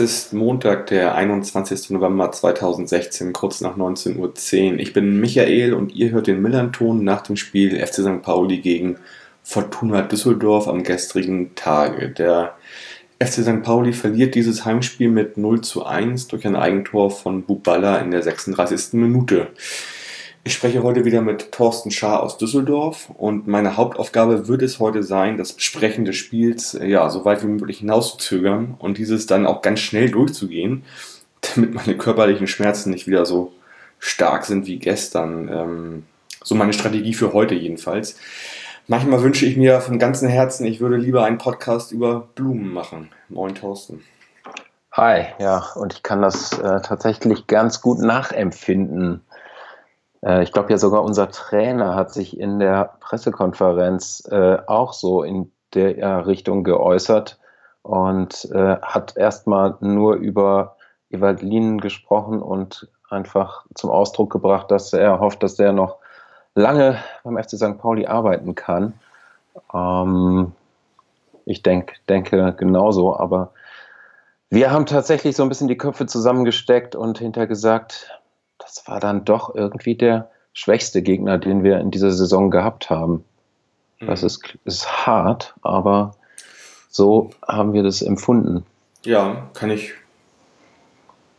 ist Montag, der 21. November 2016, kurz nach 19.10 Uhr. Ich bin Michael und ihr hört den Millanton nach dem Spiel FC St. Pauli gegen Fortuna Düsseldorf am gestrigen Tage. Der FC St. Pauli verliert dieses Heimspiel mit 0 zu 1 durch ein Eigentor von Buballa in der 36. Minute. Ich spreche heute wieder mit Thorsten Schaar aus Düsseldorf und meine Hauptaufgabe wird es heute sein, das Besprechen des Spiels ja, so weit wie möglich hinauszuzögern und dieses dann auch ganz schnell durchzugehen, damit meine körperlichen Schmerzen nicht wieder so stark sind wie gestern. Ähm, so meine Strategie für heute jedenfalls. Manchmal wünsche ich mir von ganzem Herzen, ich würde lieber einen Podcast über Blumen machen. Moin Thorsten. Hi, ja, und ich kann das äh, tatsächlich ganz gut nachempfinden äh, ich glaube ja sogar unser Trainer hat sich in der Pressekonferenz äh, auch so in der Richtung geäußert und äh, hat erstmal nur über Evalin gesprochen und einfach zum Ausdruck gebracht, dass er hofft, dass er noch lange beim FC St. Pauli arbeiten kann. Ähm, ich denk, denke genauso, aber wir haben tatsächlich so ein bisschen die Köpfe zusammengesteckt und hinter gesagt, das war dann doch irgendwie der schwächste Gegner, den wir in dieser Saison gehabt haben. Das mhm. ist, ist hart, aber so haben wir das empfunden. Ja, kann ich,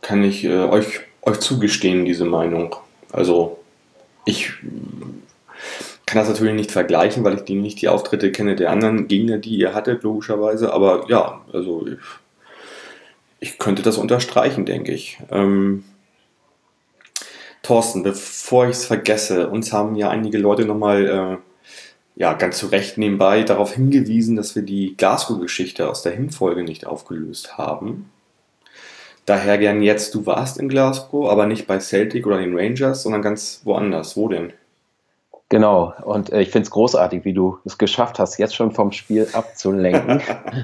kann ich äh, euch, euch zugestehen, diese Meinung. Also ich kann das natürlich nicht vergleichen, weil ich die nicht die Auftritte kenne der anderen Gegner, die ihr hattet, logischerweise. Aber ja, also ich, ich könnte das unterstreichen, denke ich. Ähm, Thorsten, bevor ich es vergesse, uns haben ja einige Leute nochmal, äh, ja, ganz zu Recht nebenbei darauf hingewiesen, dass wir die Glasgow-Geschichte aus der Hinfolge nicht aufgelöst haben. Daher gern jetzt, du warst in Glasgow, aber nicht bei Celtic oder den Rangers, sondern ganz woanders. Wo denn? Genau, und äh, ich finde es großartig, wie du es geschafft hast, jetzt schon vom Spiel abzulenken.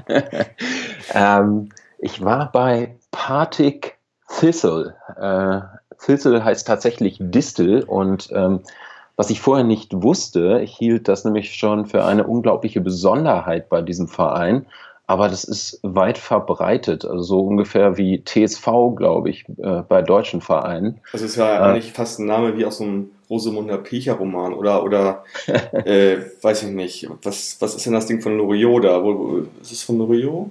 ähm, ich war bei Partick Thistle, äh, Filzel heißt tatsächlich Distel und ähm, was ich vorher nicht wusste, ich hielt das nämlich schon für eine unglaubliche Besonderheit bei diesem Verein, aber das ist weit verbreitet, also so ungefähr wie TSV, glaube ich, äh, bei deutschen Vereinen. Das ist ja äh, eigentlich fast ein Name wie aus so einem Rosemunder Pilcher-Roman oder, oder äh, weiß ich nicht, was, was ist denn das Ding von Loriot da? Wo, wo, ist es von Loriot?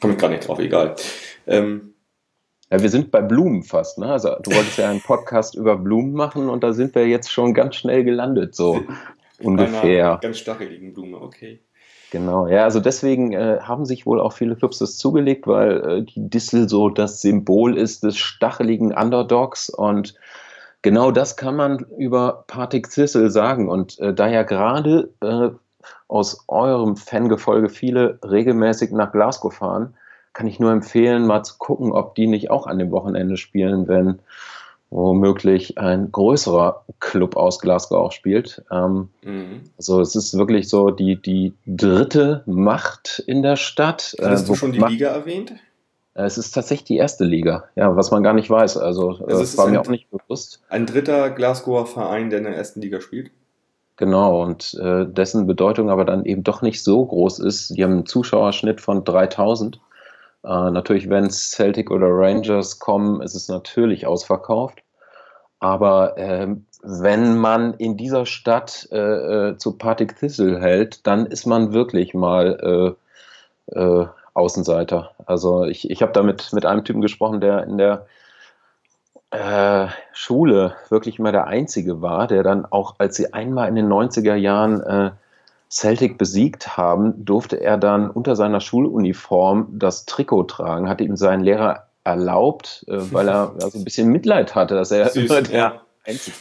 Komme ich gar nicht drauf, egal. Ähm, ja, wir sind bei Blumen fast, ne? Also du wolltest ja einen Podcast über Blumen machen und da sind wir jetzt schon ganz schnell gelandet, so ungefähr. Einer ganz stacheligen Blume, okay. Genau, ja, also deswegen äh, haben sich wohl auch viele Clubs das zugelegt, weil äh, die Dissel so das Symbol ist des stacheligen Underdogs und genau das kann man über Partick Thistle sagen und äh, da ja gerade äh, aus eurem Fangefolge viele regelmäßig nach Glasgow fahren, kann ich nur empfehlen, mal zu gucken, ob die nicht auch an dem Wochenende spielen, wenn womöglich ein größerer Club aus Glasgow auch spielt. Ähm, mhm. Also es ist wirklich so die, die dritte Macht in der Stadt. Hast äh, du schon die Macht, Liga erwähnt? Es ist tatsächlich die erste Liga, ja, was man gar nicht weiß. Also, also das war mir auch nicht bewusst. Ein dritter Glasgower Verein, der in der ersten Liga spielt? Genau, und äh, dessen Bedeutung aber dann eben doch nicht so groß ist. Die haben einen Zuschauerschnitt von 3000. Äh, natürlich, wenn Celtic oder Rangers kommen, ist es natürlich ausverkauft. Aber äh, wenn man in dieser Stadt äh, äh, zu Partick Thistle hält, dann ist man wirklich mal äh, Außenseiter. Also ich, ich habe da mit, mit einem Typen gesprochen, der in der Schule wirklich immer der Einzige war, der dann auch, als sie einmal in den 90er Jahren Celtic besiegt haben, durfte er dann unter seiner Schuluniform das Trikot tragen, hatte ihm sein Lehrer erlaubt, äh, weil er also ein bisschen Mitleid hatte, dass er Süß, der ja. Einzige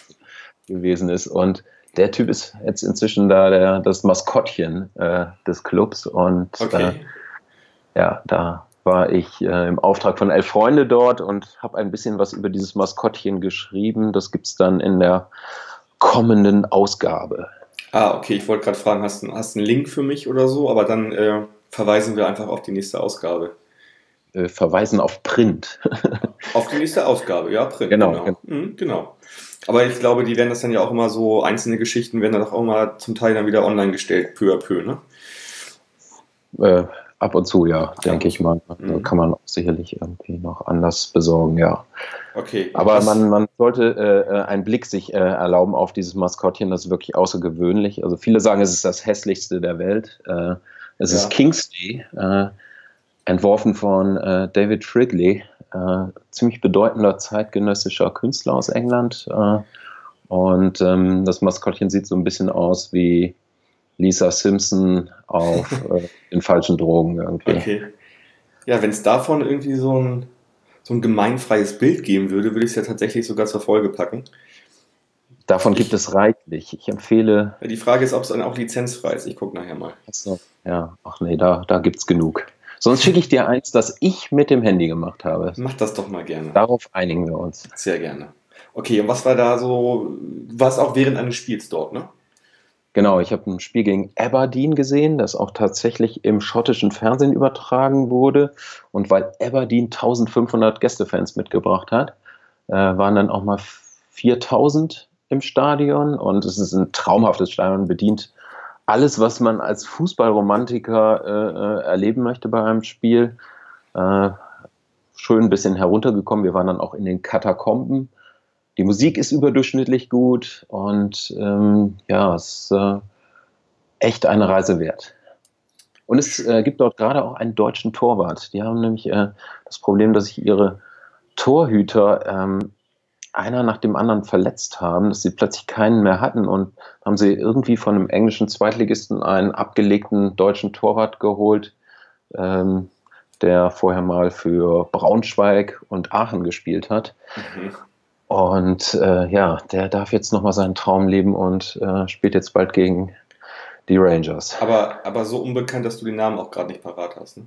gewesen ist. Und der Typ ist jetzt inzwischen da der, das Maskottchen äh, des Clubs. Und okay. äh, ja, da war ich äh, im Auftrag von elf Freunde dort und habe ein bisschen was über dieses Maskottchen geschrieben. Das gibt es dann in der kommenden Ausgabe. Ah, okay, ich wollte gerade fragen, hast du hast einen Link für mich oder so, aber dann äh, verweisen wir einfach auf die nächste Ausgabe. äh, verweisen auf Print. auf die nächste Ausgabe, ja, Print. Genau. Genau. Mhm, genau. Aber ich glaube, die werden das dann ja auch immer so, einzelne Geschichten werden dann auch immer zum Teil dann wieder online gestellt, peu à peu, ne? Äh, ab und zu, ja, denke ich mal. Mhm. Kann man auch sicherlich irgendwie noch anders besorgen, ja. Okay. Aber man, man sollte äh, einen Blick sich äh, erlauben auf dieses Maskottchen, das ist wirklich außergewöhnlich. Also viele sagen, es ist das hässlichste der Welt. Äh, es ja. ist Kingsley, äh, entworfen von äh, David Fridley, äh, ziemlich bedeutender zeitgenössischer Künstler aus England. und ähm, das Maskottchen sieht so ein bisschen aus wie Lisa Simpson auf den falschen Drogen irgendwie. Okay. Ja, wenn es davon irgendwie so ein so ein gemeinfreies Bild geben würde, würde ich es ja tatsächlich sogar zur Folge packen. Davon gibt es reichlich. Ich empfehle. Die Frage ist, ob es dann auch lizenzfrei ist. Ich gucke nachher mal. Achso, ja. Ach nee, da, da gibt es genug. Sonst schicke ich dir eins, das ich mit dem Handy gemacht habe. Mach das doch mal gerne. Darauf einigen wir uns. Sehr gerne. Okay, und was war da so? Was auch während eines Spiels dort, ne? Genau, ich habe ein Spiel gegen Aberdeen gesehen, das auch tatsächlich im schottischen Fernsehen übertragen wurde. Und weil Aberdeen 1500 Gästefans mitgebracht hat, äh, waren dann auch mal 4000 im Stadion. Und es ist ein traumhaftes Stadion, bedient alles, was man als Fußballromantiker äh, äh erleben möchte bei einem Spiel. Äh, schön ein bisschen heruntergekommen. Wir waren dann auch in den Katakomben die Musik ist überdurchschnittlich gut und ähm, ja, es ist äh, echt eine Reise wert. Und es äh, gibt dort gerade auch einen deutschen Torwart. Die haben nämlich äh, das Problem, dass sich ihre Torhüter ähm, einer nach dem anderen verletzt haben, dass sie plötzlich keinen mehr hatten und haben sie irgendwie von einem englischen Zweitligisten einen abgelegten deutschen Torwart geholt, ähm, der vorher mal für Braunschweig und Aachen gespielt hat. Mhm. Und äh, ja, der darf jetzt nochmal seinen Traum leben und äh, spielt jetzt bald gegen die Rangers. Aber, aber so unbekannt, dass du den Namen auch gerade nicht parat hast. Ne?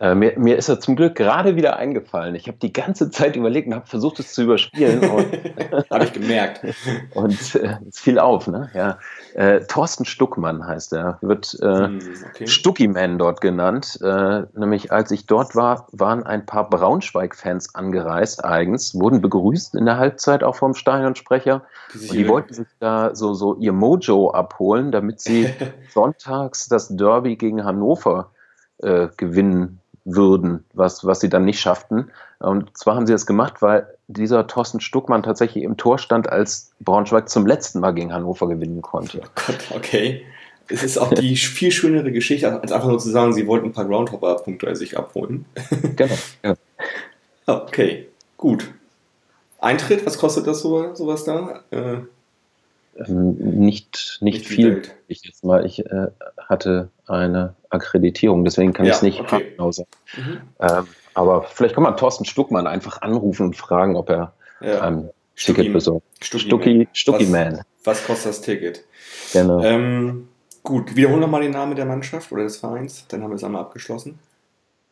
Äh, mir, mir, ist er zum Glück gerade wieder eingefallen. Ich habe die ganze Zeit überlegt und habe versucht, es zu überspielen. habe ich gemerkt. Und äh, es fiel auf, ne? Ja. Äh, Thorsten Stuckmann heißt er. Wird äh, hm, okay. Stuckiman dort genannt. Äh, nämlich als ich dort war, waren ein paar Braunschweig-Fans angereist eigens, wurden begrüßt in der Halbzeit auch vom Stadionsprecher. Die und die wollten sich da so, so ihr Mojo abholen, damit sie sonntags das Derby gegen Hannover äh, gewinnen würden, was, was sie dann nicht schafften. Und zwar haben sie das gemacht, weil dieser Thorsten Stuckmann tatsächlich im Tor stand, als Braunschweig zum letzten Mal gegen Hannover gewinnen konnte. Oh Gott, okay. Es ist auch die viel schönere Geschichte, als einfach nur zu sagen, sie wollten ein paar Groundhopper-Punkte sich abholen. genau. Ja. Okay, gut. Eintritt, was kostet das so, sowas da? Äh, ähm, nicht, nicht, nicht viel. Ich jetzt mal, ich äh, hatte eine Akkreditierung, deswegen kann ja, ich es nicht okay. genau sagen. Mhm. Ähm, aber vielleicht kann man Thorsten Stuckmann einfach anrufen und fragen, ob er ja. ähm, Stucki, Ticket besorgt. Stucki, Stucki, Stucki was, Man. Was kostet das Ticket? Genau. Ähm, gut, wiederholen nochmal den Namen der Mannschaft oder des Vereins, dann haben wir es einmal abgeschlossen.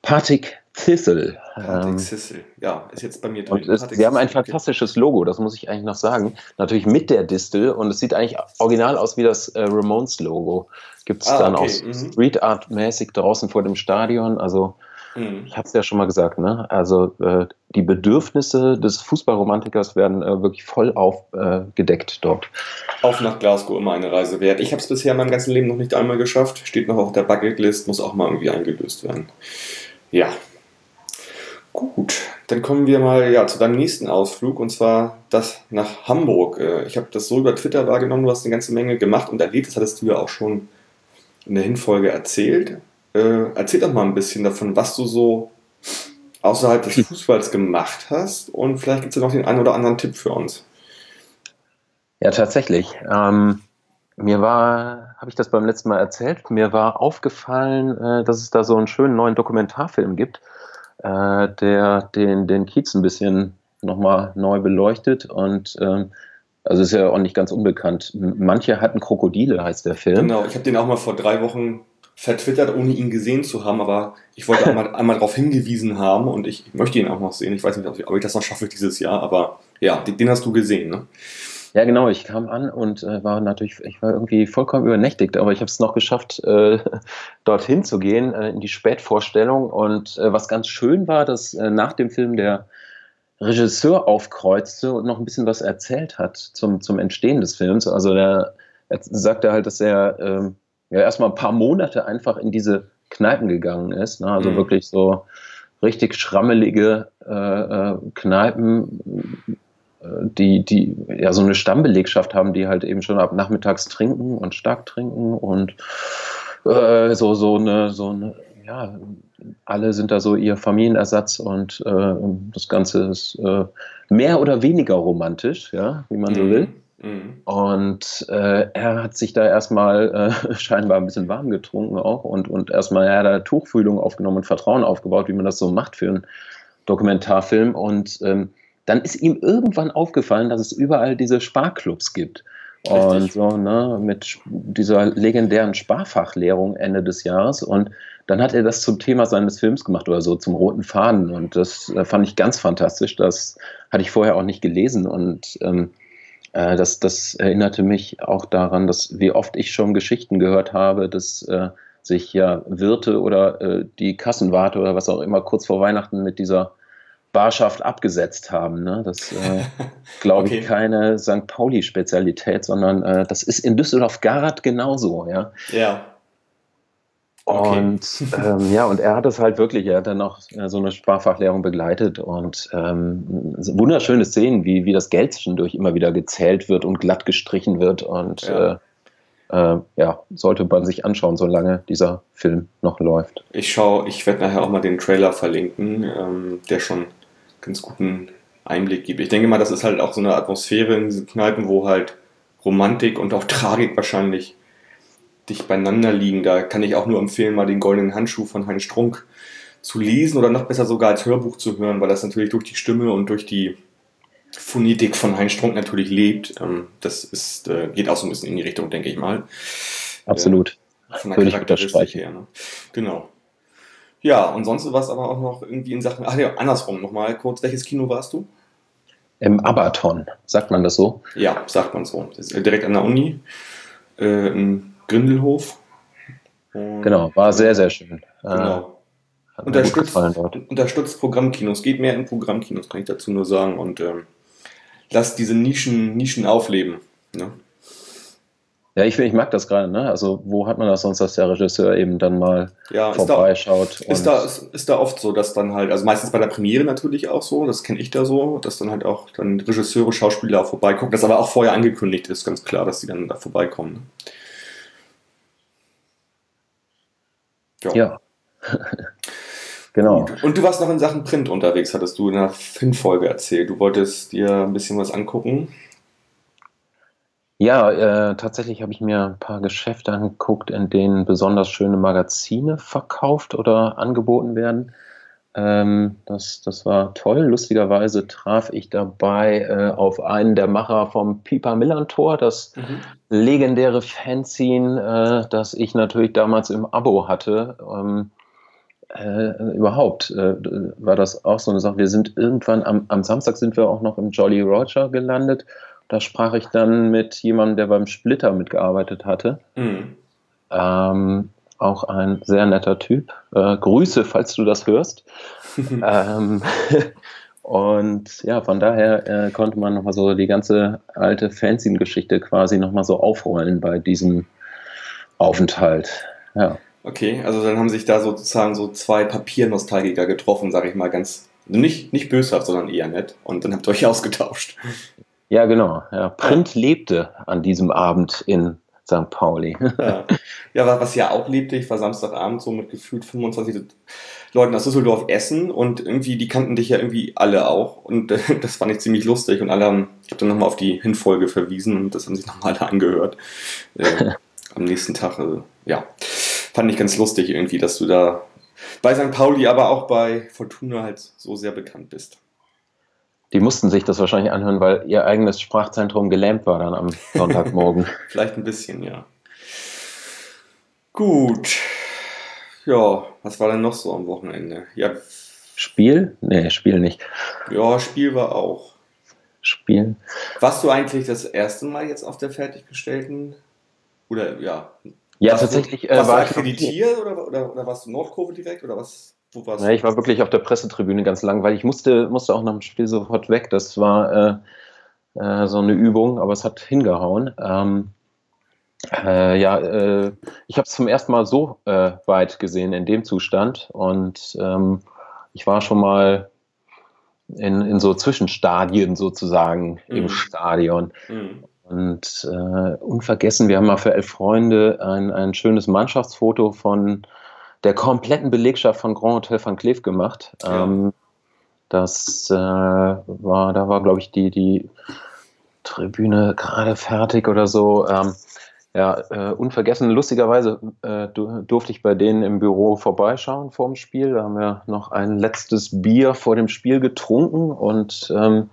Partick Thistle. Partick Thistle, ja, ist jetzt bei mir drin. Ist, sie haben ein fantastisches Logo, das muss ich eigentlich noch sagen. Natürlich mit der Distel und es sieht eigentlich original aus wie das äh, Ramones-Logo. Gibt es ah, dann okay. auch mhm. Street Art-mäßig draußen vor dem Stadion. Also, mhm. ich habe es ja schon mal gesagt, ne? Also, äh, die Bedürfnisse des Fußballromantikers werden äh, wirklich voll aufgedeckt dort. Auf nach Glasgow immer eine Reise wert. Ich habe es bisher in meinem ganzen Leben noch nicht einmal geschafft. Steht noch auf der Bucketlist, muss auch mal irgendwie eingelöst werden. Ja. Gut, dann kommen wir mal ja, zu deinem nächsten Ausflug und zwar das nach Hamburg. Äh, ich habe das so über Twitter wahrgenommen, du hast eine ganze Menge gemacht und erlebt, das hattest du ja auch schon in der Hinfolge erzählt. Äh, erzähl doch mal ein bisschen davon, was du so außerhalb des Fußballs gemacht hast und vielleicht gibt es ja noch den einen oder anderen Tipp für uns. Ja, tatsächlich. Ähm, mir war, habe ich das beim letzten Mal erzählt, mir war aufgefallen, äh, dass es da so einen schönen neuen Dokumentarfilm gibt, äh, der den, den Kiez ein bisschen nochmal neu beleuchtet und ähm, also ist ja auch nicht ganz unbekannt. Manche hatten Krokodile, heißt der Film. Genau, ich habe den auch mal vor drei Wochen vertwittert, ohne ihn gesehen zu haben, aber ich wollte einmal, einmal darauf hingewiesen haben und ich möchte ihn auch noch sehen. Ich weiß nicht, ob ich, das noch schaffe dieses Jahr, aber ja, den, den hast du gesehen, ne? Ja, genau. Ich kam an und äh, war natürlich, ich war irgendwie vollkommen übernächtigt, aber ich habe es noch geschafft, äh, dorthin zu gehen, äh, in die Spätvorstellung. Und äh, was ganz schön war, dass äh, nach dem Film der Regisseur aufkreuzte und noch ein bisschen was erzählt hat zum, zum Entstehen des Films. Also der er sagte halt, dass er ähm, ja erstmal ein paar Monate einfach in diese Kneipen gegangen ist. Ne? Also mhm. wirklich so richtig schrammelige äh, äh Kneipen, die, die ja so eine Stammbelegschaft haben, die halt eben schon ab nachmittags trinken und stark trinken und äh, so, so eine, so eine, ja, alle sind da so ihr Familienersatz und äh, das Ganze ist äh, mehr oder weniger romantisch, ja, wie man so mhm. will. Mhm. Und äh, er hat sich da erstmal äh, scheinbar ein bisschen warm getrunken auch und, und erstmal ja, da Tuchfühlung aufgenommen und Vertrauen aufgebaut, wie man das so macht für einen Dokumentarfilm. Und ähm, dann ist ihm irgendwann aufgefallen, dass es überall diese Sparclubs gibt. Richtig. Und so, ne, mit dieser legendären Sparfachlehrung Ende des Jahres. Und dann hat er das zum Thema seines Films gemacht oder so, zum roten Faden. Und das äh, fand ich ganz fantastisch. Das hatte ich vorher auch nicht gelesen. Und ähm, äh, das, das erinnerte mich auch daran, dass wie oft ich schon Geschichten gehört habe, dass äh, sich ja Wirte oder äh, die Kassenwarte oder was auch immer kurz vor Weihnachten mit dieser Barschaft abgesetzt haben. Ne? Das äh, glaube okay. ich keine St. Pauli-Spezialität, sondern äh, das ist in Düsseldorf-Garat genauso. Ja. ja. Okay. Und ähm, ja, und er hat es halt wirklich, er hat dann noch äh, so eine Sprachfachlehrerin begleitet und ähm, wunderschöne Szenen, wie, wie das Geld zwischendurch immer wieder gezählt wird und glatt gestrichen wird und ja. Äh, äh, ja, sollte man sich anschauen, solange dieser Film noch läuft. Ich schaue, ich werde nachher auch mal den Trailer verlinken, ähm, der schon ganz guten Einblick gibt. Ich denke mal, das ist halt auch so eine Atmosphäre in diesen Kneipen, wo halt Romantik und auch Tragik wahrscheinlich dicht beieinander liegen. Da kann ich auch nur empfehlen, mal den goldenen Handschuh von Heinz Strunk zu lesen oder noch besser sogar als Hörbuch zu hören, weil das natürlich durch die Stimme und durch die Phonetik von Heinz Strunk natürlich lebt. Ähm, das ist, äh, geht auch so ein bisschen in die Richtung, denke ich mal. Absolut. Äh, von der Würde ich unterstreichen. Her, ne? Genau. Ja, und sonst was aber auch noch irgendwie in Sachen, ach ja, andersrum nochmal kurz, welches Kino warst du? Im Abaton, sagt man das so? Ja, sagt man so. Das ist direkt an der Uni. Äh, in Grindelhof. Und genau, war sehr, sehr schön. Genau. Äh, unterstützt, unterstützt Programmkinos, geht mehr in Programmkinos, kann ich dazu nur sagen. Und ähm, lasst diese Nischen, Nischen aufleben. Ne? Ja, ich, ich mag das gerade, ne? Also, wo hat man das sonst, dass der Regisseur eben dann mal ja, vorbeischaut? Ist da, ist, da, ist, da oft so, dass dann halt, also meistens bei der Premiere natürlich auch so, das kenne ich da so, dass dann halt auch dann Regisseure, Schauspieler auch vorbeigucken, das aber auch vorher angekündigt ist, ganz klar, dass die dann da vorbeikommen. Ne? Ja. ja. genau. Und du warst noch in Sachen Print unterwegs, hattest du in der Fin-Folge erzählt. Du wolltest dir ein bisschen was angucken. Ja, äh, tatsächlich habe ich mir ein paar Geschäfte angeguckt, in denen besonders schöne Magazine verkauft oder angeboten werden. Ähm, das, das war toll. Lustigerweise traf ich dabei äh, auf einen der Macher vom Piper Millantor, das mhm. legendäre Fanzine, äh, das ich natürlich damals im Abo hatte. Ähm, äh, überhaupt äh, war das auch so eine Sache. Wir sind irgendwann am, am Samstag sind wir auch noch im Jolly Roger gelandet. Da sprach ich dann mit jemandem, der beim Splitter mitgearbeitet hatte. Mhm. Ähm, auch ein sehr netter Typ. Äh, Grüße, falls du das hörst. ähm, und ja, von daher äh, konnte man nochmal so die ganze alte Fanzine-Geschichte quasi nochmal so aufrollen bei diesem Aufenthalt. Ja. Okay, also dann haben sich da sozusagen so zwei Papiernostalgiker getroffen, sage ich mal ganz, nicht, nicht böshaft, sondern eher nett. Und dann habt ihr euch ausgetauscht. Ja, genau. Ja, Print lebte an diesem Abend in St. Pauli. ja. ja, was ja auch lebte, ich war Samstagabend so mit gefühlt 25 Leuten aus Düsseldorf essen und irgendwie, die kannten dich ja irgendwie alle auch und äh, das fand ich ziemlich lustig und alle haben, ich habe dann nochmal auf die Hinfolge verwiesen und das haben sich nochmal alle angehört. Äh, am nächsten Tag, also, ja, fand ich ganz lustig irgendwie, dass du da bei St. Pauli, aber auch bei Fortuna halt so sehr bekannt bist die mussten sich das wahrscheinlich anhören, weil ihr eigenes Sprachzentrum gelähmt war dann am Sonntagmorgen. Vielleicht ein bisschen, ja. Gut. Ja, was war denn noch so am Wochenende? Ja. Spiel? Nee, Spiel nicht. Ja, Spiel war auch. spielen. Warst du eigentlich das erste Mal jetzt auf der fertiggestellten? Oder ja? Ja, tatsächlich. Du, äh, war du akkreditiert oder, oder, oder warst du Nordkurve direkt oder was? Wo warst ja, ich war wirklich auf der Pressetribüne ganz lang, weil ich musste, musste auch nach dem Spiel sofort weg. Das war äh, äh, so eine Übung, aber es hat hingehauen. Ähm, äh, ja, äh, ich habe es zum ersten Mal so äh, weit gesehen in dem Zustand und ähm, ich war schon mal in, in so Zwischenstadien sozusagen mhm. im Stadion. Mhm. Und äh, unvergessen, wir haben mal für elf Freunde ein, ein schönes Mannschaftsfoto von der kompletten Belegschaft von Grand Hotel van Cleef gemacht. Ja. Ähm, das äh, war, da war, glaube ich, die, die Tribüne gerade fertig oder so. Ähm, ja, äh, unvergessen, lustigerweise äh, durfte ich bei denen im Büro vorbeischauen vor dem Spiel. Da haben wir noch ein letztes Bier vor dem Spiel getrunken und ähm,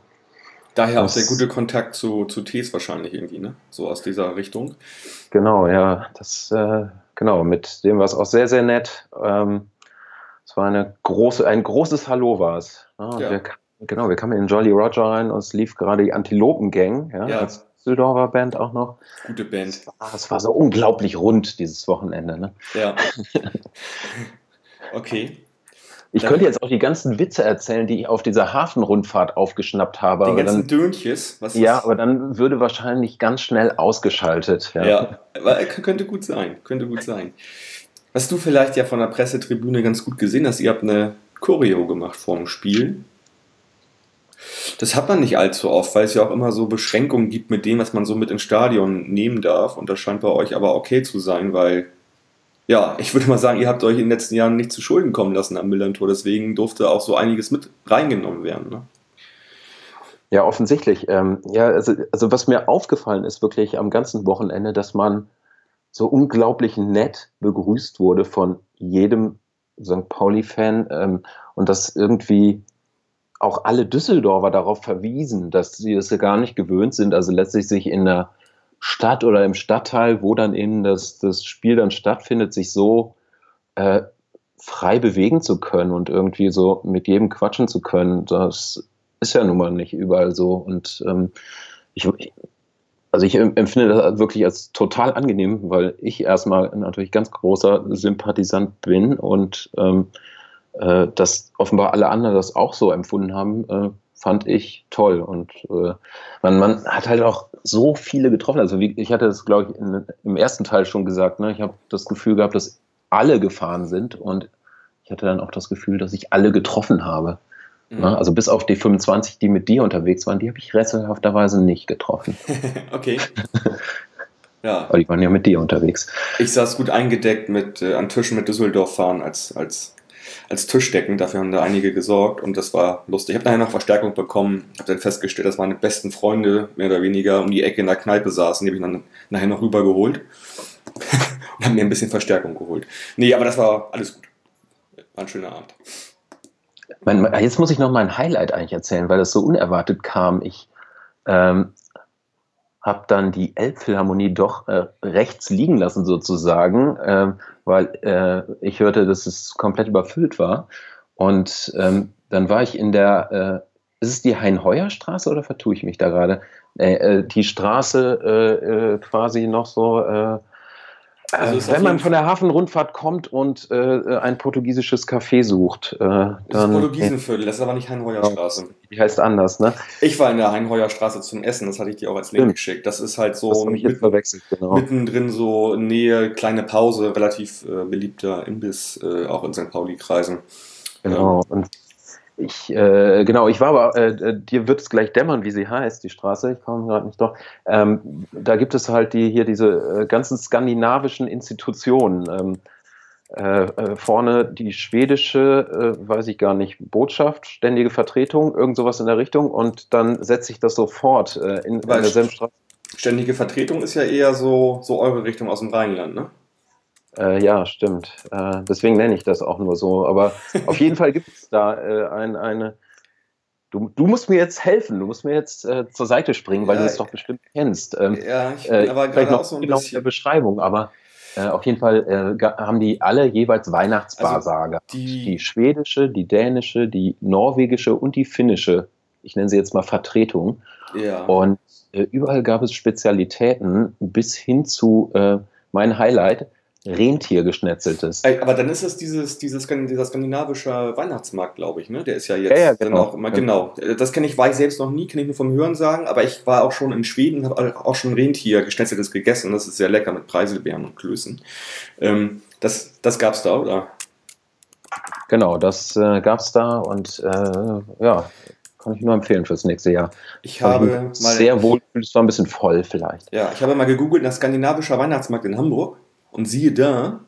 Daher auch der gute Kontakt zu, zu Tees wahrscheinlich irgendwie, ne? So aus dieser Richtung. Genau, ja. Das, äh, genau, mit dem war es auch sehr, sehr nett. Ähm, es war eine große, ein großes Hallo war es. Ja, ja. Wir, genau, wir kamen in Jolly Roger rein und es lief gerade die Antilopen-Gang, ja, ja. als Düsseldorfer Band auch noch. Gute Band. Es war, es war so unglaublich rund dieses Wochenende. Ne? Ja. okay. Ich könnte jetzt auch die ganzen Witze erzählen, die ich auf dieser Hafenrundfahrt aufgeschnappt habe. Die ganzen dann, Dönches. Was ja, aber dann würde wahrscheinlich ganz schnell ausgeschaltet. Ja. ja, könnte gut sein. Könnte gut sein. Was du vielleicht ja von der Pressetribüne ganz gut gesehen hast, ihr habt eine Choreo gemacht vor dem Spiel. Das hat man nicht allzu oft, weil es ja auch immer so Beschränkungen gibt mit dem, was man so mit ins Stadion nehmen darf. Und das scheint bei euch aber okay zu sein, weil, ja, ich würde mal sagen, ihr habt euch in den letzten Jahren nicht zu Schulden kommen lassen am Millantor. Deswegen durfte auch so einiges mit reingenommen werden. Ne? Ja, offensichtlich. Ähm, ja, also, also was mir aufgefallen ist wirklich am ganzen Wochenende, dass man so unglaublich nett begrüßt wurde von jedem St. Pauli-Fan ähm, und das irgendwie auch alle Düsseldorfer darauf verwiesen, dass sie es gar nicht gewöhnt sind, also letztlich sich in der Stadt oder im Stadtteil, wo dann eben das, das Spiel dann stattfindet, sich so äh, frei bewegen zu können und irgendwie so mit jedem quatschen zu können. Das ist ja nun mal nicht überall so. Und ähm, ich, also ich empfinde das wirklich als total angenehm, weil ich erstmal natürlich ganz großer Sympathisant bin und ähm, äh, dass offenbar alle anderen das auch so empfunden haben, äh, fand ich toll. Und äh, man, man hat halt auch so viele getroffen. Also wie, ich hatte das, glaube ich, in, im ersten Teil schon gesagt. Ne? Ich habe das Gefühl gehabt, dass alle gefahren sind und ich hatte dann auch das Gefühl, dass ich alle getroffen habe. Mhm. Ne? Also bis auf die 25, die mit dir unterwegs waren, die habe ich rätselhafterweise nicht getroffen. okay. Ja. Aber die waren ja mit dir unterwegs. Ich saß gut eingedeckt mit äh, an Tischen mit Düsseldorf fahren als, als als Tischdecken. Dafür haben da einige gesorgt und das war lustig. Ich habe nachher noch Verstärkung bekommen, habe dann festgestellt, dass meine besten Freunde mehr oder weniger um die Ecke in der Kneipe saßen. Die habe ich dann nachher noch rübergeholt und haben mir ein bisschen Verstärkung geholt. Nee, aber das war alles gut. War ein schöner Abend. Jetzt muss ich noch mein Highlight eigentlich erzählen, weil das so unerwartet kam. Ich ähm, habe dann die Elbphilharmonie doch äh, rechts liegen lassen sozusagen, äh, weil äh, ich hörte, dass es komplett überfüllt war. Und ähm, dann war ich in der, äh, ist es die Hein-Heuer-Straße oder vertue ich mich da gerade? Äh, äh, die Straße quasi noch so also wenn man von der Hafenrundfahrt kommt und äh, ein portugiesisches Café sucht, äh, dann. Das ist Portugiesenviertel, das ist aber nicht Heinheuerstraße. Die heißt anders, ne? Ich war in der Heinheuerstraße zum Essen, das hatte ich dir auch als Link Stimmt. geschickt. Das ist halt so mitten, verwechselt, genau. mittendrin so Nähe, kleine Pause, relativ äh, beliebter Imbiss, äh, auch in St. Pauli-Kreisen. Genau, und ich, äh, genau, ich war aber, äh, äh, dir wird es gleich dämmern, wie sie heißt, die Straße, ich komme gerade nicht doch. Ähm, da gibt es halt die, hier diese äh, ganzen skandinavischen Institutionen. Ähm, äh, äh, vorne die schwedische, weiß ich gar nicht, Botschaft, ständige Vertretung, irgend sowas in der Richtung und dann setze ich das sofort in, in derselben Straße. Ständige Vertretung ist ja eher so, so eure Richtung aus dem Rheinland, ne? Äh, ja, stimmt. Äh, deswegen nenne ich das auch nur so. Aber auf jeden Fall gibt es da äh, ein, eine. Du, du, musst mir jetzt helfen, du musst mir jetzt äh, zur Seite springen, weil ja, du es doch bestimmt kennst. Ähm, ja, ich bin aber gerade auch so ein genau bisschen. der Beschreibung, aber äh, auf jeden Fall äh, haben die alle jeweils Weihnachtsbasar also die, die schwedische, die dänische, die norwegische und die finnische ich nenne sie jetzt mal Vertretung. Ja. Und äh, überall gab es Spezialitäten bis hin zu äh, mein Highlight, Rentiergeschnetzeltes. Aber dann ist es dieses, dieses, dieser skandinavische Weihnachtsmarkt, glaube ich, ne? Der ist ja jetzt ja, ja, genau. auch immer, genau. Das kenne ich, ich selbst noch nie, kenne ich nur vom Hören sagen, aber ich war auch schon in Schweden, habe auch schon Rentier geschnetzeltes gegessen. Das ist sehr lecker mit Preiselbeeren und Klößen. Ähm, das das gab es da, oder? Genau, das äh, gab es da und äh, ja, kann ich nur empfehlen fürs nächste Jahr. Ich habe mal, sehr wohl, es war ein bisschen voll vielleicht. Ja, ich habe mal gegoogelt nach skandinavischer Weihnachtsmarkt in Hamburg und siehe da,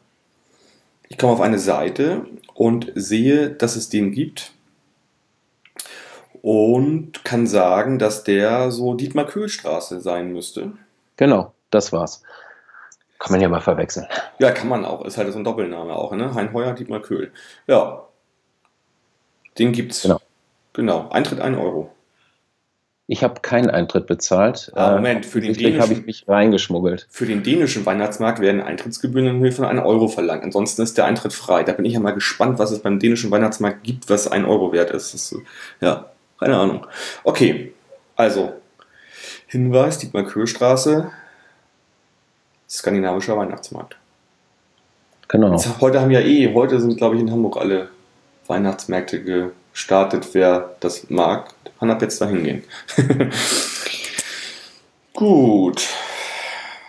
ich komme auf eine Seite und sehe, dass es den gibt und kann sagen, dass der so Dietmar Köhlstraße sein müsste. Genau, das war's. Kann man ja mal verwechseln. Ja, kann man auch. Ist halt so ein Doppelname auch, ne? Hein Heuer, Dietmar Köhl. Ja. Den gibt's. Genau. Genau. Eintritt 1 Euro. Ich habe keinen Eintritt bezahlt. Ah, Moment, für den dänischen habe ich mich reingeschmuggelt. Für den dänischen Weihnachtsmarkt werden Eintrittsgebühren in Höhe von 1 Euro verlangt. Ansonsten ist der Eintritt frei. Da bin ich ja mal gespannt, was es beim dänischen Weihnachtsmarkt gibt, was 1 Euro wert ist. ist ja, keine Ahnung. Okay, also Hinweis, Dietmar Köhlstraße, skandinavischer Weihnachtsmarkt. Genau. Jetzt, heute haben ja eh, heute sind glaube ich in Hamburg alle Weihnachtsmärkte gestartet, wer das mag kann ab jetzt dahin gehen. Gut.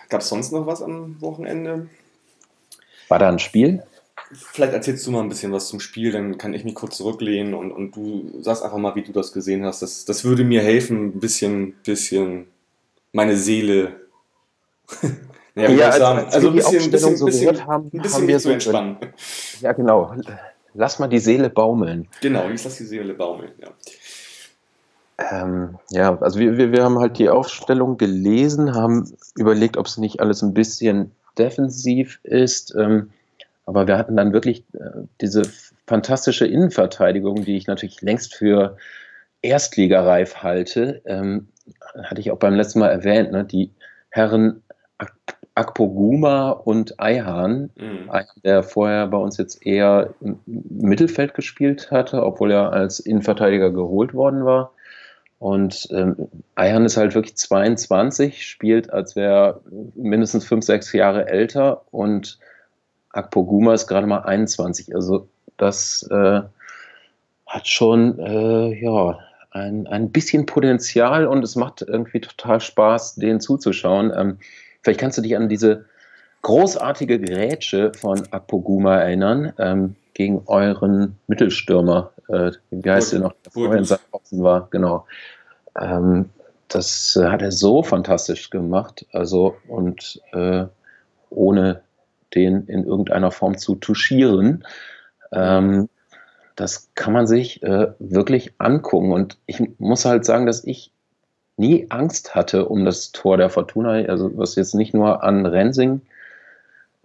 Gab es sonst noch was am Wochenende? War da ein Spiel? Vielleicht erzählst du mal ein bisschen was zum Spiel, dann kann ich mich kurz zurücklehnen und, und du sagst einfach mal, wie du das gesehen hast. Das, das würde mir helfen, ein bisschen, bisschen meine Seele. naja, ja, als? Als also ein bisschen, bisschen, so bisschen, haben, ein bisschen haben wir so zu entspannen. Ja, genau. Lass mal die Seele baumeln. Genau, ich lass die Seele baumeln, ja. Ähm, ja, also wir, wir, wir haben halt die Aufstellung gelesen, haben überlegt, ob es nicht alles ein bisschen defensiv ist. Ähm, aber wir hatten dann wirklich äh, diese fantastische Innenverteidigung, die ich natürlich längst für erstligareif halte. Ähm, hatte ich auch beim letzten Mal erwähnt, ne? die Herren Akpoguma und Eihan, mhm. der vorher bei uns jetzt eher im Mittelfeld gespielt hatte, obwohl er als Innenverteidiger geholt worden war. Und ähm, Ayhan ist halt wirklich 22, spielt, als wäre mindestens 5, 6 Jahre älter und Akpoguma ist gerade mal 21. Also das äh, hat schon äh, ja, ein, ein bisschen Potenzial und es macht irgendwie total Spaß, denen zuzuschauen. Ähm, vielleicht kannst du dich an diese großartige Grätsche von Akpoguma erinnern ähm, gegen euren Mittelstürmer. Äh, wie heißt der noch? Der vorher in war, genau. Ähm, das äh, hat er so fantastisch gemacht, also und äh, ohne den in irgendeiner Form zu touchieren. Ähm, das kann man sich äh, wirklich angucken. Und ich muss halt sagen, dass ich nie Angst hatte um das Tor der Fortuna, also was jetzt nicht nur an Rensing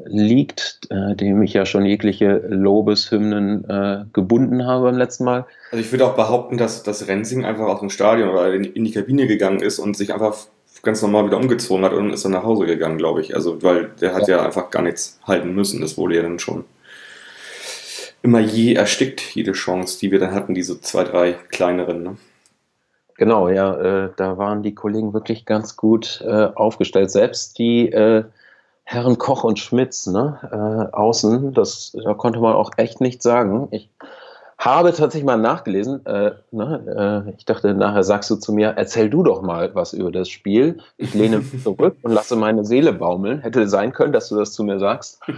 liegt, äh, dem ich ja schon jegliche Lobeshymnen äh, gebunden habe beim letzten Mal. Also ich würde auch behaupten, dass das Rensing einfach aus dem Stadion oder in, in, die Kabine gegangen ist und sich einfach ganz normal wieder umgezogen hat und ist dann nach Hause gegangen, glaube ich. Also weil der hat ja. ja einfach gar nichts halten müssen. Das wurde ja dann schon immer je erstickt, jede Chance, die wir dann hatten, diese zwei, drei kleineren. Ne? Genau, ja, äh, da waren die Kollegen wirklich ganz gut äh, aufgestellt. Selbst die äh, Herren Koch und Schmitz, ne, äh, außen, das, da konnte man auch echt nichts sagen. Ich habe tatsächlich mal nachgelesen, äh, ne, äh, ich dachte, nachher sagst du zu mir, erzähl du doch mal was über das Spiel. Ich lehne zurück und lasse meine Seele baumeln. Hätte sein können, dass du das zu mir sagst.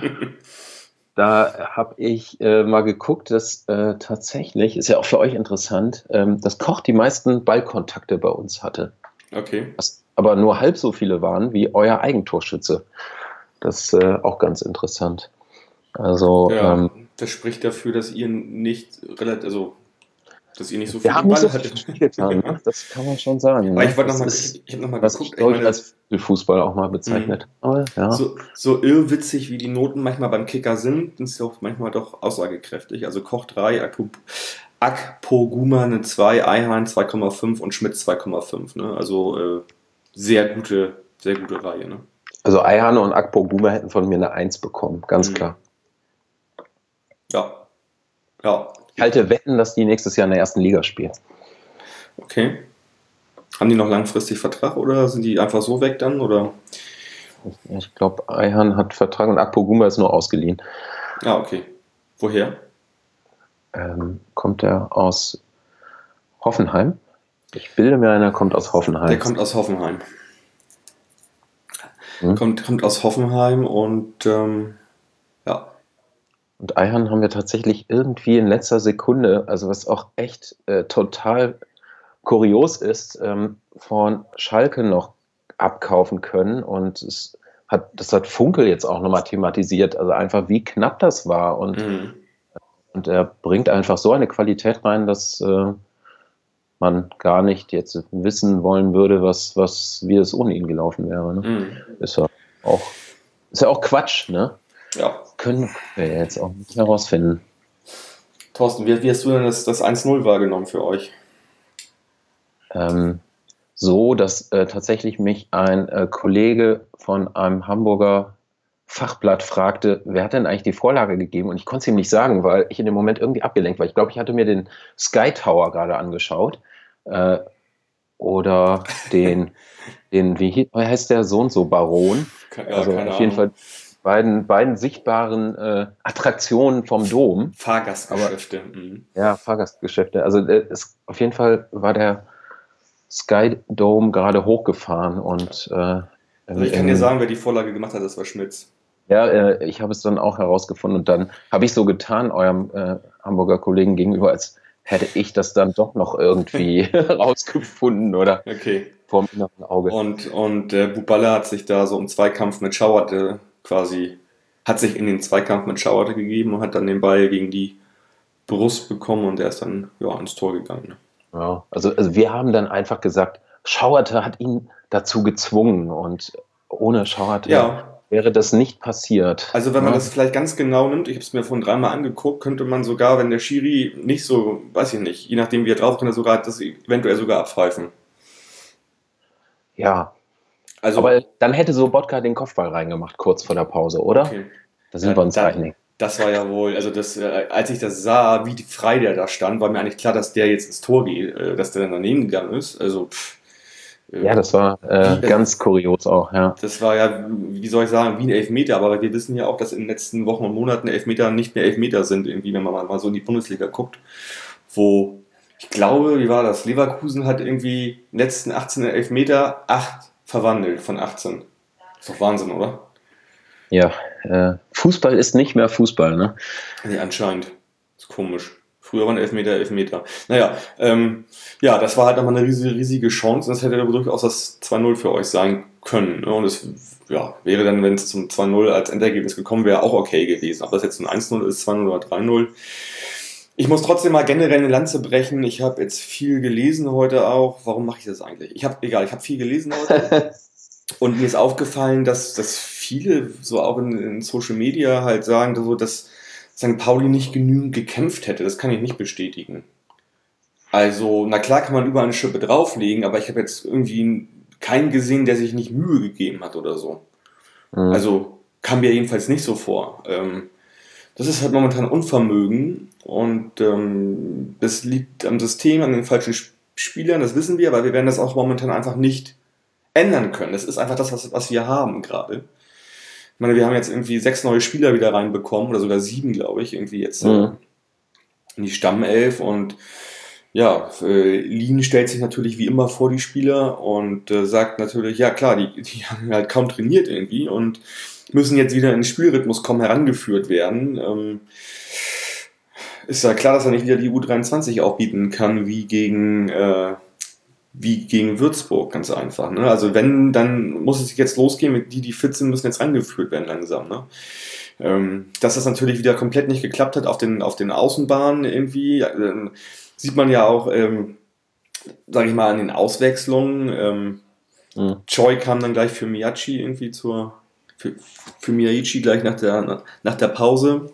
Da habe ich äh, mal geguckt, dass äh, tatsächlich, ist ja auch für euch interessant, ähm, dass Koch die meisten Ballkontakte bei uns hatte. Okay. Was aber nur halb so viele waren wie euer Eigentorschütze. Das ist äh, auch ganz interessant. Also, ja, ähm, das spricht dafür, dass ihr nicht relativ, also dass ihr nicht so viel Ball so hattet. Getan, ne? Das kann man schon sagen. Ne? ich wollte nochmal, ich, ich habe nochmal geguckt. Ich, meine, als Fußball auch mal bezeichnet. Mhm. Aber, ja. so, so irrwitzig wie die Noten manchmal beim Kicker sind, sind sie auch manchmal doch aussagekräftig. Also Koch 3, Akpoguma eine 2, Eihahn 2,5 und Schmidt 2,5. Ne? Also äh, sehr gute, sehr gute Reihe. Ne? Also Ayane und Akpo Guma hätten von mir eine Eins bekommen, ganz mhm. klar. Ja. Ja. Halte Wetten, dass die nächstes Jahr in der ersten Liga spielen. Okay. Haben die noch langfristig Vertrag oder sind die einfach so weg dann? Oder? Ich glaube, Eihan hat Vertrag und Akpoguma ist nur ausgeliehen. Ah, okay. Woher? Ähm, kommt er aus Hoffenheim? Ich bilde mir ein, er kommt aus Hoffenheim. Der kommt aus Hoffenheim. Hm? Kommt, kommt aus Hoffenheim und ähm, ja. Und Eihan haben wir tatsächlich irgendwie in letzter Sekunde, also was auch echt äh, total kurios ist, ähm, von Schalke noch abkaufen können. Und es hat, das hat Funkel jetzt auch nochmal thematisiert, also einfach wie knapp das war. Und, mhm. und er bringt einfach so eine Qualität rein, dass äh, man gar nicht jetzt wissen wollen würde, was, was, wie es ohne ihn gelaufen wäre. Ne? Mhm. Ist ja auch, ist ja auch Quatsch, ne? Ja. Können wir jetzt auch nicht herausfinden. Thorsten, wie, wie hast du denn das, das 1-0 wahrgenommen für euch? Ähm, so, dass äh, tatsächlich mich ein äh, Kollege von einem Hamburger Fachblatt fragte, wer hat denn eigentlich die Vorlage gegeben? Und ich konnte es ihm nicht sagen, weil ich in dem Moment irgendwie abgelenkt war. Ich glaube, ich hatte mir den Sky Tower gerade angeschaut. Äh, oder den, den, wie heißt der, so und so Baron. Ja, also auf jeden Fall beiden, beiden sichtbaren äh, Attraktionen vom Dom. Fahrgastgeschäfte. Aber, mhm. Ja, Fahrgastgeschäfte. Also äh, es, auf jeden Fall war der Sky Dome gerade hochgefahren und äh, also ich kann dir sagen, wer die Vorlage gemacht hat, das war Schmitz. Ja, äh, ich habe es dann auch herausgefunden und dann habe ich so getan, eurem äh, Hamburger Kollegen gegenüber, als hätte ich das dann doch noch irgendwie rausgefunden oder okay. vom inneren Auge. Und, und äh, Buballa hat sich da so im Zweikampf mit Schauerte quasi, hat sich in den Zweikampf mit Schauerte gegeben und hat dann den Ball gegen die Brust bekommen und er ist dann ja, ins Tor gegangen. Ja, also, also wir haben dann einfach gesagt, Schauerte hat ihn dazu gezwungen und ohne Schauerte ja. wäre das nicht passiert. Also wenn man ja. das vielleicht ganz genau nimmt, ich habe es mir vorhin dreimal angeguckt, könnte man sogar, wenn der Schiri nicht so, weiß ich nicht, je nachdem wie er drauf könnte, sogar das eventuell sogar abpfeifen. Ja. Also, Aber dann hätte so Bodka den Kopfball reingemacht, kurz vor der Pause, oder? Okay. Da sind ja, wir uns einig. Das war ja wohl, also das, äh, als ich das sah, wie frei der da stand, war mir eigentlich klar, dass der jetzt ins Tor geht, äh, dass der dann daneben gegangen ist. Also pff, äh, ja, das war äh, ganz kurios auch, ja. Das war ja, wie soll ich sagen, wie ein Elfmeter, aber wir wissen ja auch, dass in den letzten Wochen und Monaten Elfmeter nicht mehr Elfmeter sind, irgendwie, wenn man mal so in die Bundesliga guckt, wo ich glaube, wie war das? Leverkusen hat irgendwie in den letzten 18 Elfmeter 8 verwandelt von 18. Ist doch Wahnsinn, oder? Ja, äh, Fußball ist nicht mehr Fußball, ne? Nee, anscheinend. Ist komisch. Früher waren Elfmeter, Elfmeter. Naja, ähm, ja, das war halt nochmal eine riesige, riesige Chance und das hätte durchaus das 2-0 für euch sein können. Ne? Und es ja, wäre dann, wenn es zum 2-0 als Endergebnis gekommen wäre, auch okay gewesen. Ob das jetzt ein 1-0 ist, 2-0 oder 3-0. Ich muss trotzdem mal generell eine Lanze brechen. Ich habe jetzt viel gelesen heute auch. Warum mache ich das eigentlich? Ich habe, egal, ich habe viel gelesen heute. und mir ist aufgefallen, dass, dass viele so auch in, in Social Media halt sagen, so, dass St. Pauli nicht genügend gekämpft hätte. Das kann ich nicht bestätigen. Also, na klar kann man überall eine Schippe drauflegen, aber ich habe jetzt irgendwie keinen gesehen, der sich nicht Mühe gegeben hat oder so. Mhm. Also kam mir jedenfalls nicht so vor. Ähm, das ist halt momentan Unvermögen und ähm, das liegt am System, an den falschen Spielern, das wissen wir, aber wir werden das auch momentan einfach nicht ändern können. Das ist einfach das, was, was wir haben gerade. Ich meine, wir haben jetzt irgendwie sechs neue Spieler wieder reinbekommen, oder sogar sieben, glaube ich, irgendwie jetzt mhm. in die Stammelf und ja, äh, Lien stellt sich natürlich wie immer vor die Spieler und äh, sagt natürlich, ja klar, die, die haben halt kaum trainiert irgendwie und müssen jetzt wieder in den Spielrhythmus kommen, herangeführt werden. Ähm, ist ja klar, dass er nicht wieder die U23 auch bieten kann, wie gegen äh, wie gegen Würzburg, ganz einfach. Ne? Also wenn, dann muss es jetzt losgehen, die, die fit sind, müssen jetzt rangeführt werden langsam. Ne? Ähm, dass das natürlich wieder komplett nicht geklappt hat auf den, auf den Außenbahnen irgendwie, äh, sieht man ja auch, ähm, sage ich mal, an den Auswechslungen. Ähm, mhm. Choi kam dann gleich für Miyachi irgendwie zur, für, für Miyachi gleich nach der, nach der Pause.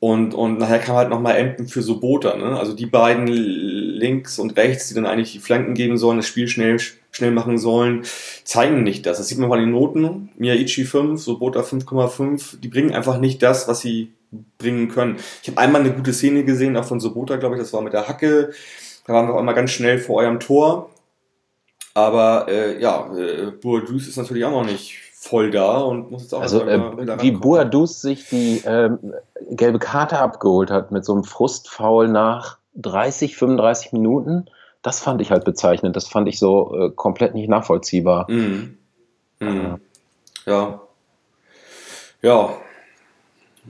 Und, und nachher kam halt nochmal Empen für Sobota. Ne? Also die beiden links und rechts, die dann eigentlich die Flanken geben sollen, das Spiel schnell, schnell machen sollen, zeigen nicht das. Das sieht man bei den Noten. Miyaichi 5, Sobota 5,5. Die bringen einfach nicht das, was sie bringen können. Ich habe einmal eine gute Szene gesehen, auch von Sobota, glaube ich, das war mit der Hacke, Da waren wir auch immer ganz schnell vor eurem Tor. Aber äh, ja, äh, Boadus ist natürlich auch noch nicht voll da und muss jetzt auch Also äh, wie Boadus sich die äh, gelbe Karte abgeholt hat mit so einem Frustfaul nach 30, 35 Minuten, das fand ich halt bezeichnend. Das fand ich so äh, komplett nicht nachvollziehbar. Mhm. Mhm. Ja. Ja.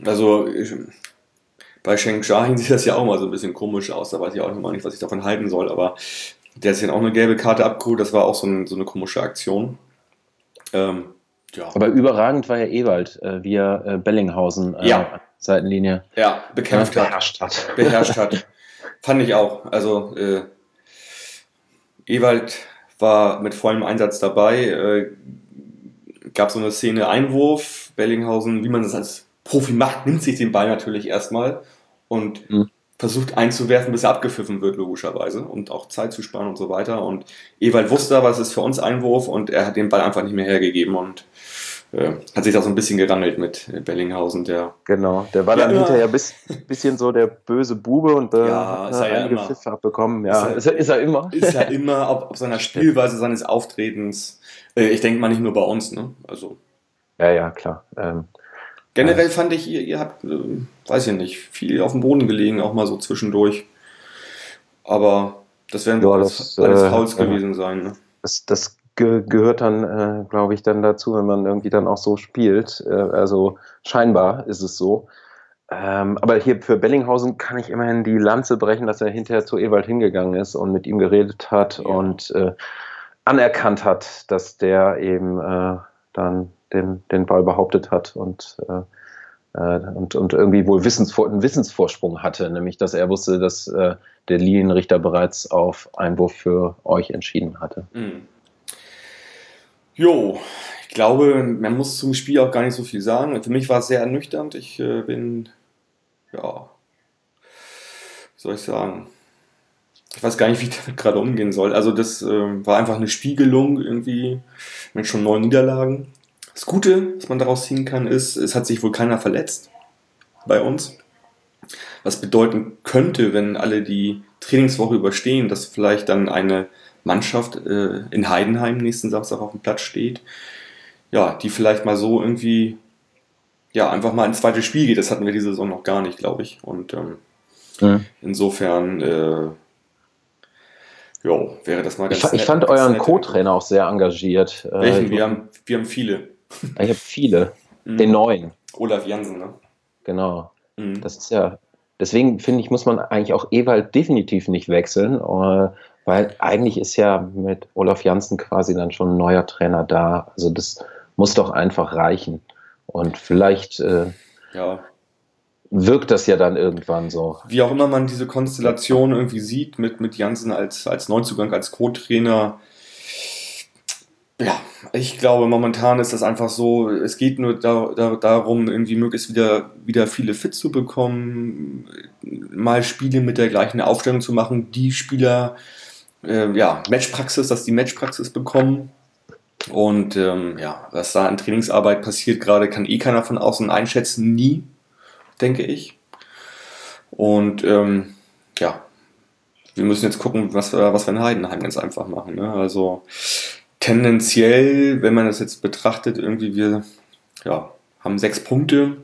Also ich, bei Sheng Shahin sieht das ja auch mal so ein bisschen komisch aus. Da weiß ich auch immer nicht, was ich davon halten soll. Aber der hat sich dann auch eine gelbe Karte abgeholt. Das war auch so, ein, so eine komische Aktion. Ähm, ja. Aber überragend war ja Ewald, äh, wie er äh, Bellinghausen äh, ja. Seitenlinie ja, bekämpft ja, beherrscht hat. hat. Beherrscht hat. Fand ich auch. Also äh, Ewald war mit vollem Einsatz dabei. Äh, gab so eine Szene Einwurf, Bellinghausen, wie man das als Profi macht, nimmt sich den Ball natürlich erstmal und mhm. Versucht einzuwerfen, bis er abgepfiffen wird, logischerweise, und auch Zeit zu sparen und so weiter. Und Ewald wusste aber, es ist für uns Einwurf und er hat den Ball einfach nicht mehr hergegeben und äh, hat sich da so ein bisschen gerangelt mit Bellinghausen, der. Genau, der war ja, dann hinterher ein bisschen so der böse Bube und äh, ja, ist er ja Pfiffe abbekommen. Ja, ist er, ist er, immer. Ist er immer, ob, ob seiner Spielweise, seines Auftretens. Äh, ich denke mal nicht nur bei uns, ne? Also. Ja, ja, klar. Ähm, Generell fand ich, ihr, ihr habt, äh, weiß ich nicht, viel auf dem Boden gelegen, auch mal so zwischendurch. Aber das werden ja, alles, alles äh, Fouls gewesen sein. Ne? Das, das ge gehört dann, äh, glaube ich, dann dazu, wenn man irgendwie dann auch so spielt. Äh, also scheinbar ist es so. Ähm, aber hier für Bellinghausen kann ich immerhin die Lanze brechen, dass er hinterher zu Ewald hingegangen ist und mit ihm geredet hat ja. und äh, anerkannt hat, dass der eben äh, dann den, den Ball behauptet hat und, äh, äh, und, und irgendwie wohl Wissensvor einen Wissensvorsprung hatte, nämlich dass er wusste, dass äh, der Linienrichter bereits auf Einwurf für euch entschieden hatte. Mhm. Jo, ich glaube, man muss zum Spiel auch gar nicht so viel sagen. Für mich war es sehr ernüchternd. Ich äh, bin, ja, wie soll ich sagen, ich weiß gar nicht, wie ich damit gerade umgehen soll. Also das äh, war einfach eine Spiegelung irgendwie mit schon neun Niederlagen. Das Gute, was man daraus ziehen kann, ist, es hat sich wohl keiner verletzt bei uns. Was bedeuten könnte, wenn alle die Trainingswoche überstehen, dass vielleicht dann eine Mannschaft äh, in Heidenheim nächsten Samstag auf dem Platz steht, ja, die vielleicht mal so irgendwie, ja, einfach mal ins zweite Spiel geht. Das hatten wir diese Saison noch gar nicht, glaube ich. Und ähm, ja. insofern, äh, jo, wäre das mal ganz Ich, nett, ich fand euren Co-Trainer auch sehr engagiert. Äh, Welchen? Wir haben, wir haben viele. Ich habe viele. Mhm. Den neuen. Olaf Jansen, ne? Genau. Mhm. Das ist ja. Deswegen finde ich, muss man eigentlich auch Ewald definitiv nicht wechseln, äh, weil eigentlich ist ja mit Olaf Jansen quasi dann schon ein neuer Trainer da. Also das muss doch einfach reichen. Und vielleicht äh, ja. wirkt das ja dann irgendwann so. Wie auch immer man diese Konstellation irgendwie sieht, mit, mit Jansen als, als Neuzugang, als Co-Trainer, ich glaube, momentan ist das einfach so, es geht nur da, da, darum, irgendwie möglichst wieder, wieder viele fit zu bekommen, mal Spiele mit der gleichen Aufstellung zu machen, die Spieler, äh, ja, Matchpraxis, dass die Matchpraxis bekommen. Und ähm, ja, was da an Trainingsarbeit passiert gerade, kann eh keiner von außen einschätzen, nie, denke ich. Und ähm, ja, wir müssen jetzt gucken, was wir, was wir in Heidenheim ganz einfach machen. Ne? Also tendenziell, wenn man das jetzt betrachtet, irgendwie wir ja, haben sechs Punkte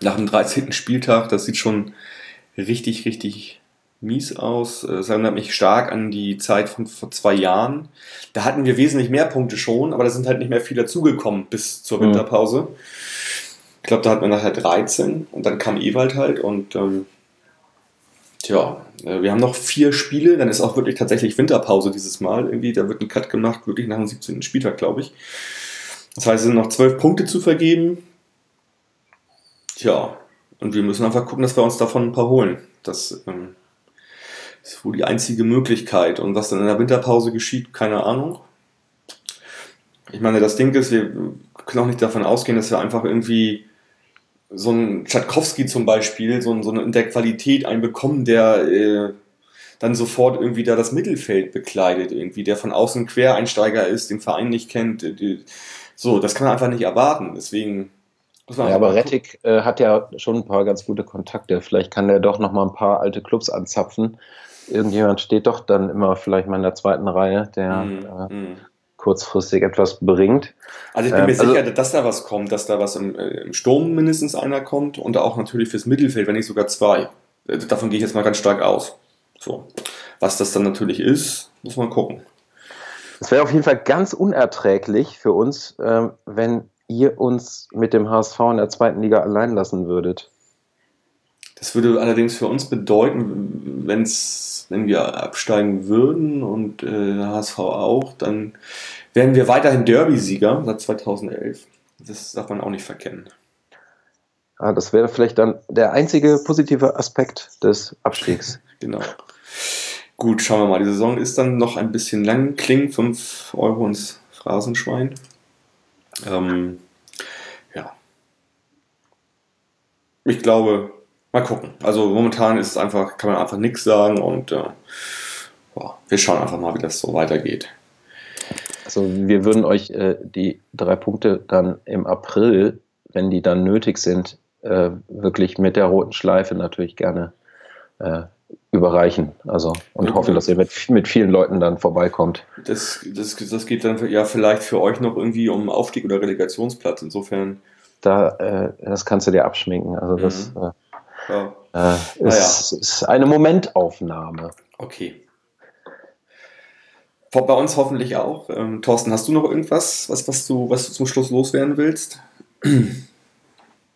nach dem 13. Spieltag. Das sieht schon richtig, richtig mies aus. Das erinnert mich stark an die Zeit von vor zwei Jahren. Da hatten wir wesentlich mehr Punkte schon, aber da sind halt nicht mehr viele dazugekommen bis zur mhm. Winterpause. Ich glaube, da hatten wir nachher 13 und dann kam Ewald halt und ähm, Tja, äh, wir haben noch vier Spiele, dann ist auch wirklich tatsächlich Winterpause dieses Mal. Irgendwie, da wird ein Cut gemacht, wirklich nach dem 17. Spieltag, glaube ich. Das heißt, es sind noch zwölf Punkte zu vergeben. Tja, und wir müssen einfach gucken, dass wir uns davon ein paar holen. Das ähm, ist wohl die einzige Möglichkeit. Und was dann in der Winterpause geschieht, keine Ahnung. Ich meine, das Ding ist, wir können auch nicht davon ausgehen, dass wir einfach irgendwie so ein Tschatkowski zum Beispiel, so, so in der Qualität einen bekommen, der äh, dann sofort irgendwie da das Mittelfeld bekleidet, irgendwie, der von außen Quereinsteiger ist, den Verein nicht kennt. Die, so, das kann man einfach nicht erwarten. Deswegen. ja, aber Rettig äh, hat ja schon ein paar ganz gute Kontakte. Vielleicht kann der doch noch mal ein paar alte Clubs anzapfen. irgendjemand steht doch dann immer vielleicht mal in der zweiten Reihe, der mm, äh, mm. Kurzfristig etwas bringt. Also ich bin mir ähm, sicher, also, dass da was kommt, dass da was im, äh, im, Sturm mindestens einer kommt und auch natürlich fürs Mittelfeld, wenn nicht sogar zwei. Äh, davon gehe ich jetzt mal ganz stark aus. So. Was das dann natürlich ist, muss man gucken. Es wäre auf jeden Fall ganz unerträglich für uns, äh, wenn ihr uns mit dem HSV in der zweiten Liga allein lassen würdet. Das würde allerdings für uns bedeuten, wenn's, wenn wir absteigen würden und äh, HSV auch, dann wären wir weiterhin Derby-Sieger seit 2011. Das darf man auch nicht verkennen. Ah, das wäre vielleicht dann der einzige positive Aspekt des Abstiegs. genau. Gut, schauen wir mal. Die Saison ist dann noch ein bisschen lang. Kling, 5 Euro ins Phrasenschwein. Ähm, ja. Ich glaube, mal gucken. Also momentan ist es einfach, kann man einfach nichts sagen und äh, boah, wir schauen einfach mal, wie das so weitergeht. Also wir würden euch äh, die drei Punkte dann im April, wenn die dann nötig sind, äh, wirklich mit der roten Schleife natürlich gerne äh, überreichen. Also und ja, hoffen, dass ihr mit, mit vielen Leuten dann vorbeikommt. Das, das, das geht dann ja vielleicht für euch noch irgendwie um Aufstieg oder Relegationsplatz. Insofern. Da, äh, das kannst du dir abschminken. Also das mhm. Ja. äh, ist, naja. ist, eine Momentaufnahme. Okay. Bei uns hoffentlich auch. Ähm, Thorsten, hast du noch irgendwas, was, was, du, was du zum Schluss loswerden willst?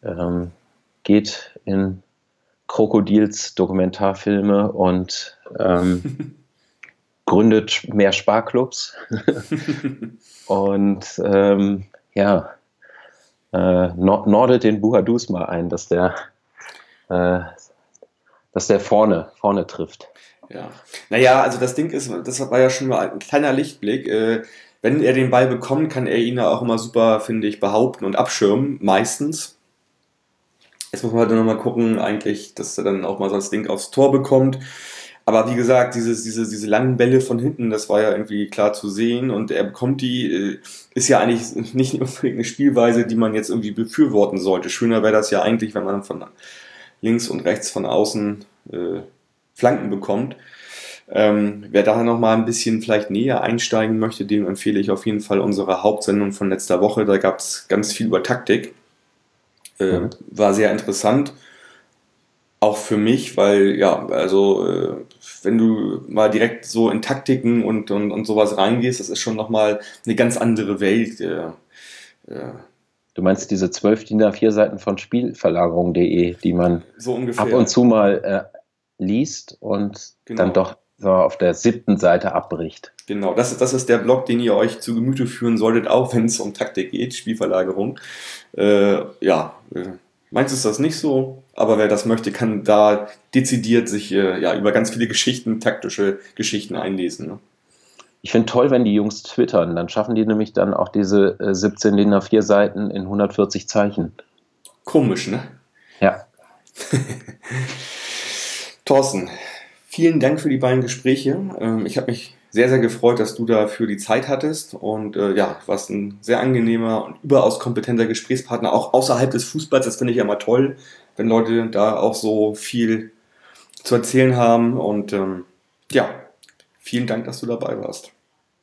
Ähm, geht in Krokodils Dokumentarfilme und ähm, gründet mehr Sparklubs. und ähm, ja, äh, nordet den Buhadus mal ein, dass der, äh, dass der vorne, vorne trifft. Ja. Naja, also das Ding ist, das war ja schon mal ein kleiner Lichtblick. Äh, wenn er den Ball bekommt, kann er ihn auch immer super, finde ich, behaupten und abschirmen, meistens. Jetzt muss man halt nochmal gucken, eigentlich, dass er dann auch mal so das Ding aufs Tor bekommt. Aber wie gesagt, dieses, diese, diese langen Bälle von hinten, das war ja irgendwie klar zu sehen und er bekommt die, äh, ist ja eigentlich nicht unbedingt eine Spielweise, die man jetzt irgendwie befürworten sollte. Schöner wäre das ja eigentlich, wenn man von links und rechts von außen äh, Flanken bekommt. Ähm, wer da nochmal ein bisschen vielleicht näher einsteigen möchte, dem empfehle ich auf jeden Fall unsere Hauptsendung von letzter Woche. Da gab es ganz viel über Taktik. Äh, mhm. War sehr interessant. Auch für mich, weil, ja, also, äh, wenn du mal direkt so in Taktiken und, und, und sowas reingehst, das ist schon nochmal eine ganz andere Welt. Äh, Du meinst diese zwölf DIN A4 Seiten von Spielverlagerung.de, die man so ab und zu mal äh, liest und genau. dann doch so auf der siebten Seite abbricht. Genau, das, das ist der Blog, den ihr euch zu Gemüte führen solltet, auch wenn es um Taktik geht, Spielverlagerung. Äh, ja, äh, meins ist das nicht so, aber wer das möchte, kann da dezidiert sich äh, ja, über ganz viele Geschichten, taktische Geschichten einlesen. Ne? Ich finde toll, wenn die Jungs twittern, dann schaffen die nämlich dann auch diese äh, 17 DIN A4 Seiten in 140 Zeichen. Komisch, ne? Ja. Thorsten, vielen Dank für die beiden Gespräche. Ähm, ich habe mich sehr, sehr gefreut, dass du dafür die Zeit hattest und äh, ja, warst ein sehr angenehmer und überaus kompetenter Gesprächspartner, auch außerhalb des Fußballs. Das finde ich ja immer toll, wenn Leute da auch so viel zu erzählen haben und ähm, ja, vielen Dank, dass du dabei warst.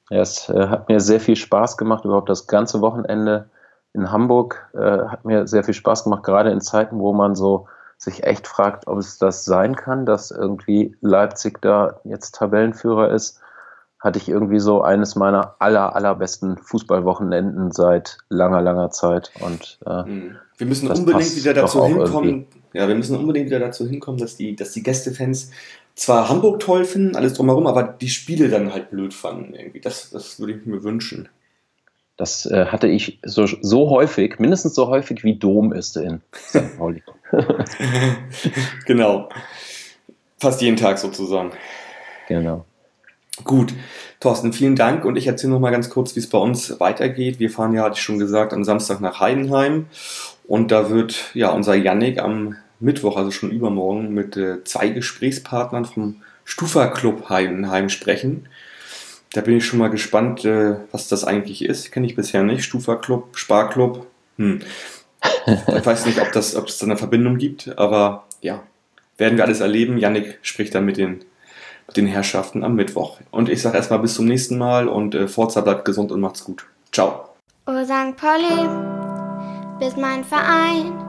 Ja, es äh, hat mir sehr viel Spaß gemacht, überhaupt das ganze Wochenende in Hamburg äh, hat mir sehr viel Spaß gemacht, gerade in Zeiten, wo man so sich echt fragt, ob es das sein kann, dass irgendwie Leipzig da jetzt Tabellenführer ist hatte ich irgendwie so eines meiner aller, allerbesten Fußballwochenenden seit langer, langer Zeit. Und äh, hm. wir müssen unbedingt wieder dazu hinkommen. Ja, wir müssen unbedingt wieder dazu hinkommen, dass die, dass die Gästefans zwar Hamburg toll finden, alles drumherum, aber die Spiele dann halt blöd fanden. Irgendwie. Das, das würde ich mir wünschen. Das äh, hatte ich so, so häufig, mindestens so häufig wie Dom ist in St. Pauli. genau. Fast jeden Tag sozusagen. Genau. Gut, Thorsten, vielen Dank und ich erzähle noch mal ganz kurz, wie es bei uns weitergeht. Wir fahren ja, hatte ich schon gesagt, am Samstag nach Heidenheim und da wird ja unser Yannick am Mittwoch, also schon übermorgen, mit äh, zwei Gesprächspartnern vom Stufa Club Heidenheim sprechen. Da bin ich schon mal gespannt, äh, was das eigentlich ist. Kenne ich bisher nicht. Stufa Club, Sparclub. Hm. Ich weiß nicht, ob, das, ob es da eine Verbindung gibt, aber ja, werden wir alles erleben. Yannick spricht dann mit den den Herrschaften am Mittwoch. Und ich sage erstmal bis zum nächsten Mal und äh, Forza bleibt gesund und macht's gut. Ciao. Oh St. Pauli, bist mein Verein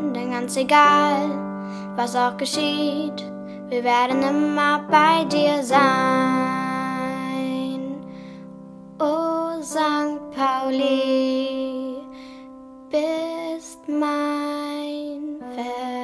denn ganz egal, was auch geschieht, wir werden immer bei dir sein. Oh St. Pauli, bist mein Fest.